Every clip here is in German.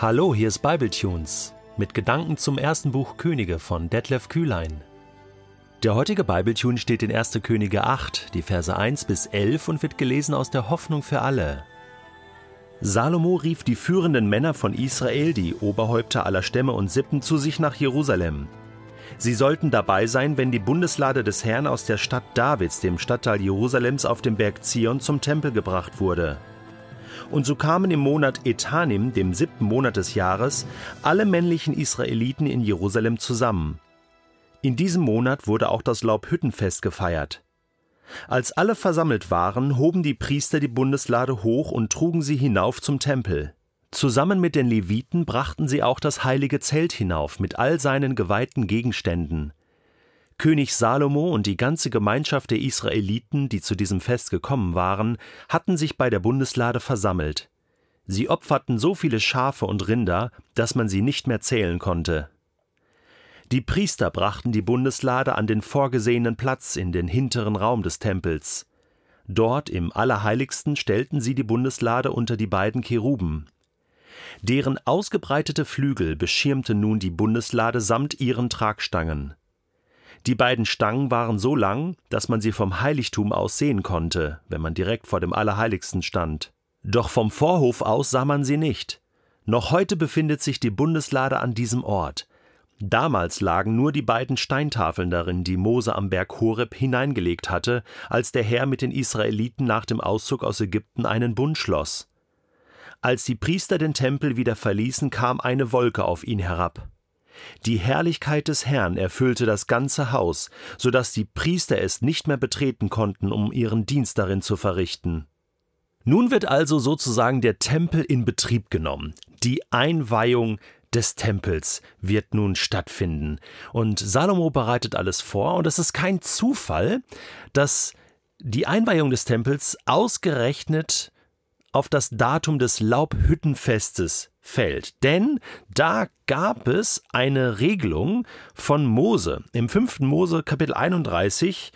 Hallo, hier ist Bibletunes mit Gedanken zum ersten Buch Könige von Detlef Kühlein. Der heutige Bibletune steht in 1. Könige 8, die Verse 1 bis 11 und wird gelesen aus der Hoffnung für alle. Salomo rief die führenden Männer von Israel, die Oberhäupter aller Stämme und Sippen, zu sich nach Jerusalem. Sie sollten dabei sein, wenn die Bundeslade des Herrn aus der Stadt Davids, dem Stadtteil Jerusalems auf dem Berg Zion, zum Tempel gebracht wurde. Und so kamen im Monat Etanim, dem siebten Monat des Jahres, alle männlichen Israeliten in Jerusalem zusammen. In diesem Monat wurde auch das Laubhüttenfest gefeiert. Als alle versammelt waren, hoben die Priester die Bundeslade hoch und trugen sie hinauf zum Tempel. Zusammen mit den Leviten brachten sie auch das heilige Zelt hinauf mit all seinen geweihten Gegenständen. König Salomo und die ganze Gemeinschaft der Israeliten, die zu diesem Fest gekommen waren, hatten sich bei der Bundeslade versammelt. Sie opferten so viele Schafe und Rinder, dass man sie nicht mehr zählen konnte. Die Priester brachten die Bundeslade an den vorgesehenen Platz in den hinteren Raum des Tempels. Dort im Allerheiligsten stellten sie die Bundeslade unter die beiden Cheruben. Deren ausgebreitete Flügel beschirmten nun die Bundeslade samt ihren Tragstangen. Die beiden Stangen waren so lang, dass man sie vom Heiligtum aus sehen konnte, wenn man direkt vor dem Allerheiligsten stand. Doch vom Vorhof aus sah man sie nicht. Noch heute befindet sich die Bundeslade an diesem Ort. Damals lagen nur die beiden Steintafeln darin, die Mose am Berg Horeb hineingelegt hatte, als der Herr mit den Israeliten nach dem Auszug aus Ägypten einen Bund schloss. Als die Priester den Tempel wieder verließen, kam eine Wolke auf ihn herab. Die Herrlichkeit des Herrn erfüllte das ganze Haus, so dass die Priester es nicht mehr betreten konnten, um ihren Dienst darin zu verrichten. Nun wird also sozusagen der Tempel in Betrieb genommen. Die Einweihung des Tempels wird nun stattfinden. Und Salomo bereitet alles vor, und es ist kein Zufall, dass die Einweihung des Tempels ausgerechnet auf das Datum des Laubhüttenfestes fällt. Denn da gab es eine Regelung von Mose. Im 5. Mose Kapitel 31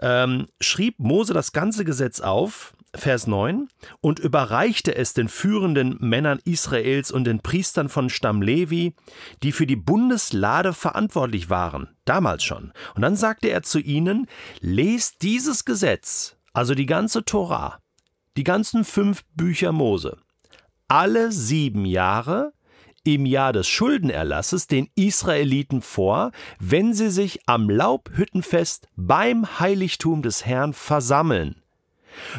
ähm, schrieb Mose das ganze Gesetz auf, Vers 9, und überreichte es den führenden Männern Israels und den Priestern von Stamm Levi, die für die Bundeslade verantwortlich waren, damals schon. Und dann sagte er zu ihnen, lest dieses Gesetz, also die ganze Torah, die ganzen fünf Bücher Mose, alle sieben Jahre im Jahr des Schuldenerlasses den Israeliten vor, wenn sie sich am Laubhüttenfest beim Heiligtum des Herrn versammeln.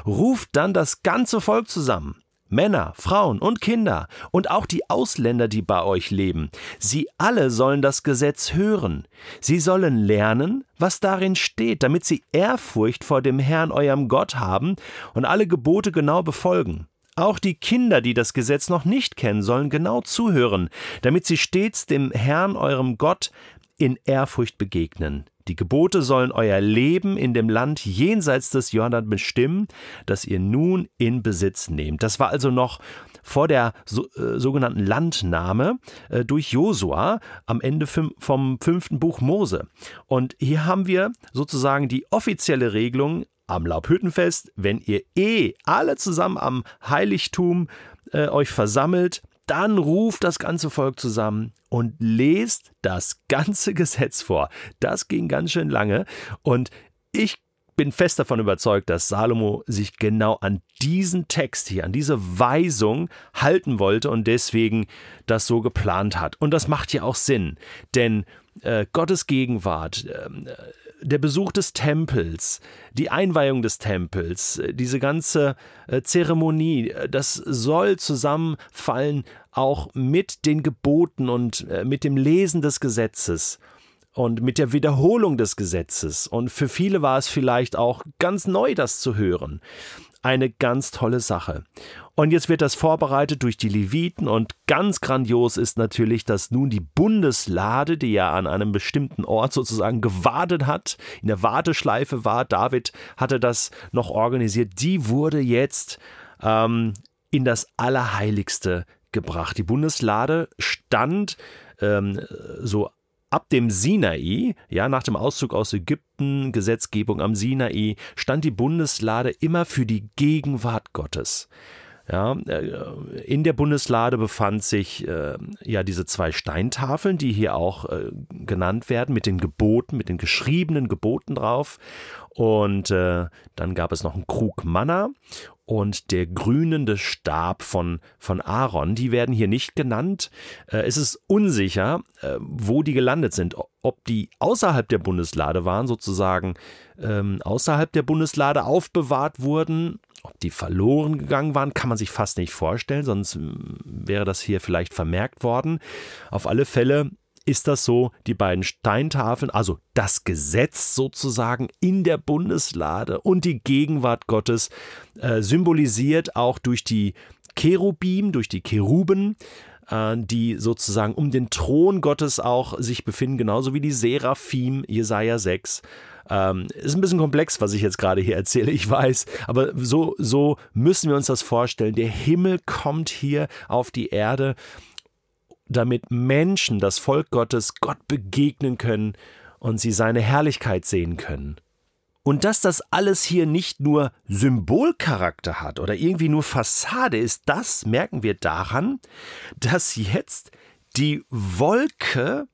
Ruft dann das ganze Volk zusammen, Männer, Frauen und Kinder und auch die Ausländer, die bei euch leben. Sie alle sollen das Gesetz hören. Sie sollen lernen, was darin steht, damit sie Ehrfurcht vor dem Herrn eurem Gott haben und alle Gebote genau befolgen. Auch die Kinder, die das Gesetz noch nicht kennen, sollen genau zuhören, damit sie stets dem Herrn eurem Gott in Ehrfurcht begegnen. Die Gebote sollen euer Leben in dem Land jenseits des Jordan bestimmen, das ihr nun in Besitz nehmt. Das war also noch vor der so, äh, sogenannten Landnahme äh, durch Josua am Ende vom fünften Buch Mose. Und hier haben wir sozusagen die offizielle Regelung am Laubhüttenfest, wenn ihr eh alle zusammen am Heiligtum äh, euch versammelt, dann ruft das ganze Volk zusammen und lest das ganze Gesetz vor. Das ging ganz schön lange und ich bin fest davon überzeugt, dass Salomo sich genau an diesen Text hier, an diese Weisung halten wollte und deswegen das so geplant hat. Und das macht ja auch Sinn, denn äh, Gottes Gegenwart, äh, der Besuch des Tempels, die Einweihung des Tempels, äh, diese ganze äh, Zeremonie, äh, das soll zusammenfallen auch mit den Geboten und mit dem Lesen des Gesetzes und mit der Wiederholung des Gesetzes. Und für viele war es vielleicht auch ganz neu, das zu hören eine ganz tolle Sache. Und jetzt wird das vorbereitet durch die Leviten und ganz grandios ist natürlich, dass nun die Bundeslade, die ja an einem bestimmten Ort sozusagen gewartet hat, in der Warteschleife war, David hatte das noch organisiert, die wurde jetzt ähm, in das Allerheiligste gebracht. Die Bundeslade stand ähm, so Ab dem Sinai, ja, nach dem Auszug aus Ägypten, Gesetzgebung am Sinai, stand die Bundeslade immer für die Gegenwart Gottes. Ja, äh, in der Bundeslade befand sich äh, ja diese zwei Steintafeln, die hier auch äh, genannt werden, mit den Geboten, mit den geschriebenen Geboten drauf. Und äh, dann gab es noch einen Krug Manna und der grünende Stab von, von Aaron. Die werden hier nicht genannt. Äh, es ist unsicher, äh, wo die gelandet sind. Ob die außerhalb der Bundeslade waren, sozusagen ähm, außerhalb der Bundeslade aufbewahrt wurden ob die verloren gegangen waren, kann man sich fast nicht vorstellen, sonst hm, wäre das hier vielleicht vermerkt worden. Auf alle Fälle ist das so, die beiden Steintafeln, also das Gesetz sozusagen in der Bundeslade und die Gegenwart Gottes, äh, symbolisiert auch durch die Cherubim, durch die Cheruben, äh, die sozusagen um den Thron Gottes auch sich befinden, genauso wie die Seraphim, Jesaja 6. Ähm, ist ein bisschen komplex, was ich jetzt gerade hier erzähle, ich weiß, aber so, so müssen wir uns das vorstellen. Der Himmel kommt hier auf die Erde, damit Menschen, das Volk Gottes, Gott begegnen können und sie seine Herrlichkeit sehen können. Und dass das alles hier nicht nur Symbolcharakter hat oder irgendwie nur Fassade ist, das merken wir daran, dass jetzt die Wolke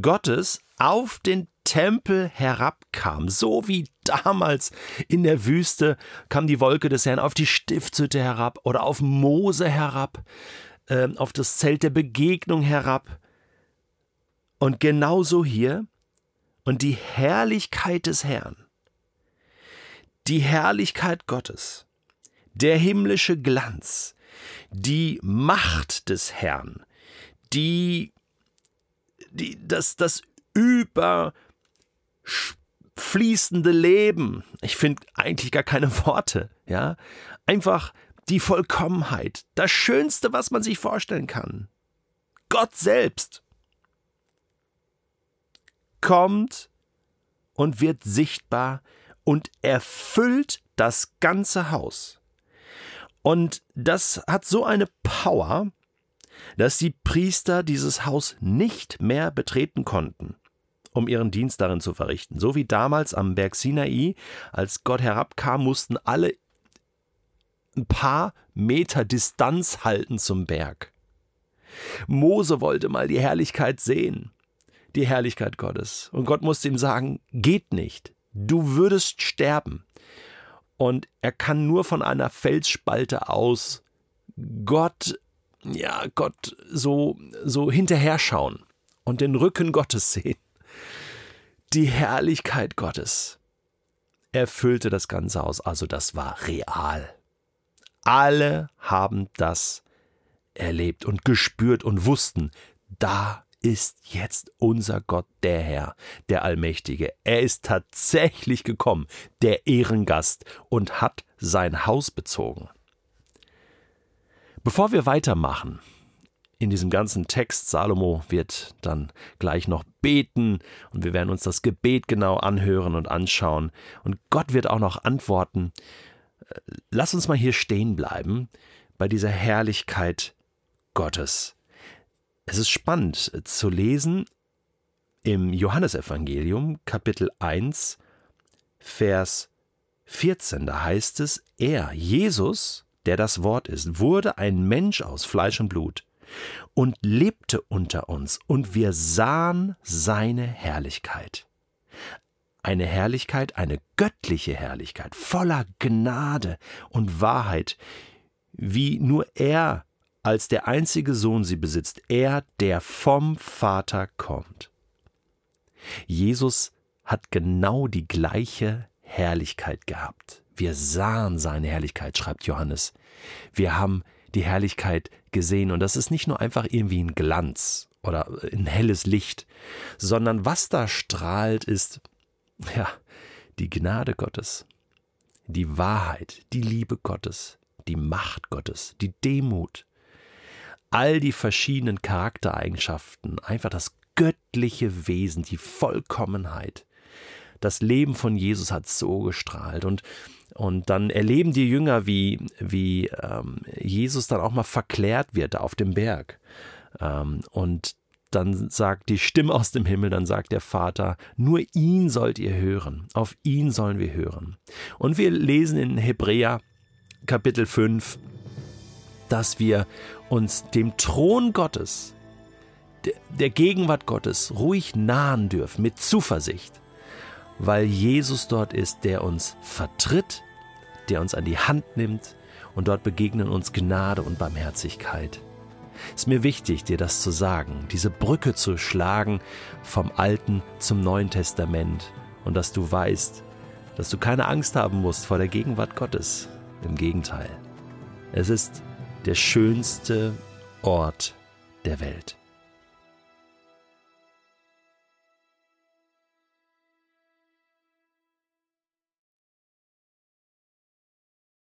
Gottes auf den Tempel herabkam, so wie damals in der Wüste kam die Wolke des Herrn auf die Stiftshütte herab oder auf Mose herab, äh, auf das Zelt der Begegnung herab. Und genauso hier und die Herrlichkeit des Herrn, die Herrlichkeit Gottes, der himmlische Glanz, die Macht des Herrn, die, die das, das über fließende Leben. Ich finde eigentlich gar keine Worte, ja. Einfach die Vollkommenheit, das Schönste, was man sich vorstellen kann. Gott selbst kommt und wird sichtbar und erfüllt das ganze Haus. Und das hat so eine Power, dass die Priester dieses Haus nicht mehr betreten konnten um ihren Dienst darin zu verrichten. So wie damals am Berg Sinai, als Gott herabkam, mussten alle ein paar Meter Distanz halten zum Berg. Mose wollte mal die Herrlichkeit sehen, die Herrlichkeit Gottes. Und Gott musste ihm sagen, geht nicht, du würdest sterben. Und er kann nur von einer Felsspalte aus Gott, ja, Gott so, so hinterher schauen und den Rücken Gottes sehen. Die Herrlichkeit Gottes erfüllte das ganze Haus, also das war real. Alle haben das erlebt und gespürt und wussten, da ist jetzt unser Gott der Herr, der Allmächtige. Er ist tatsächlich gekommen, der Ehrengast, und hat sein Haus bezogen. Bevor wir weitermachen, in diesem ganzen Text. Salomo wird dann gleich noch beten und wir werden uns das Gebet genau anhören und anschauen. Und Gott wird auch noch antworten. Lass uns mal hier stehen bleiben bei dieser Herrlichkeit Gottes. Es ist spannend zu lesen im Johannesevangelium Kapitel 1 Vers 14. Da heißt es, er, Jesus, der das Wort ist, wurde ein Mensch aus Fleisch und Blut und lebte unter uns, und wir sahen seine Herrlichkeit. Eine Herrlichkeit, eine göttliche Herrlichkeit, voller Gnade und Wahrheit, wie nur er als der einzige Sohn sie besitzt, er, der vom Vater kommt. Jesus hat genau die gleiche Herrlichkeit gehabt. Wir sahen seine Herrlichkeit, schreibt Johannes. Wir haben die Herrlichkeit gesehen. Und das ist nicht nur einfach irgendwie ein Glanz oder ein helles Licht, sondern was da strahlt, ist, ja, die Gnade Gottes, die Wahrheit, die Liebe Gottes, die Macht Gottes, die Demut, all die verschiedenen Charaktereigenschaften, einfach das göttliche Wesen, die Vollkommenheit. Das Leben von Jesus hat so gestrahlt und und dann erleben die Jünger, wie, wie ähm, Jesus dann auch mal verklärt wird auf dem Berg. Ähm, und dann sagt die Stimme aus dem Himmel, dann sagt der Vater, nur ihn sollt ihr hören, auf ihn sollen wir hören. Und wir lesen in Hebräer Kapitel 5, dass wir uns dem Thron Gottes, der Gegenwart Gottes, ruhig nahen dürfen mit Zuversicht, weil Jesus dort ist, der uns vertritt, der uns an die Hand nimmt und dort begegnen uns Gnade und Barmherzigkeit. Ist mir wichtig, dir das zu sagen, diese Brücke zu schlagen vom Alten zum Neuen Testament und dass du weißt, dass du keine Angst haben musst vor der Gegenwart Gottes. Im Gegenteil, es ist der schönste Ort der Welt.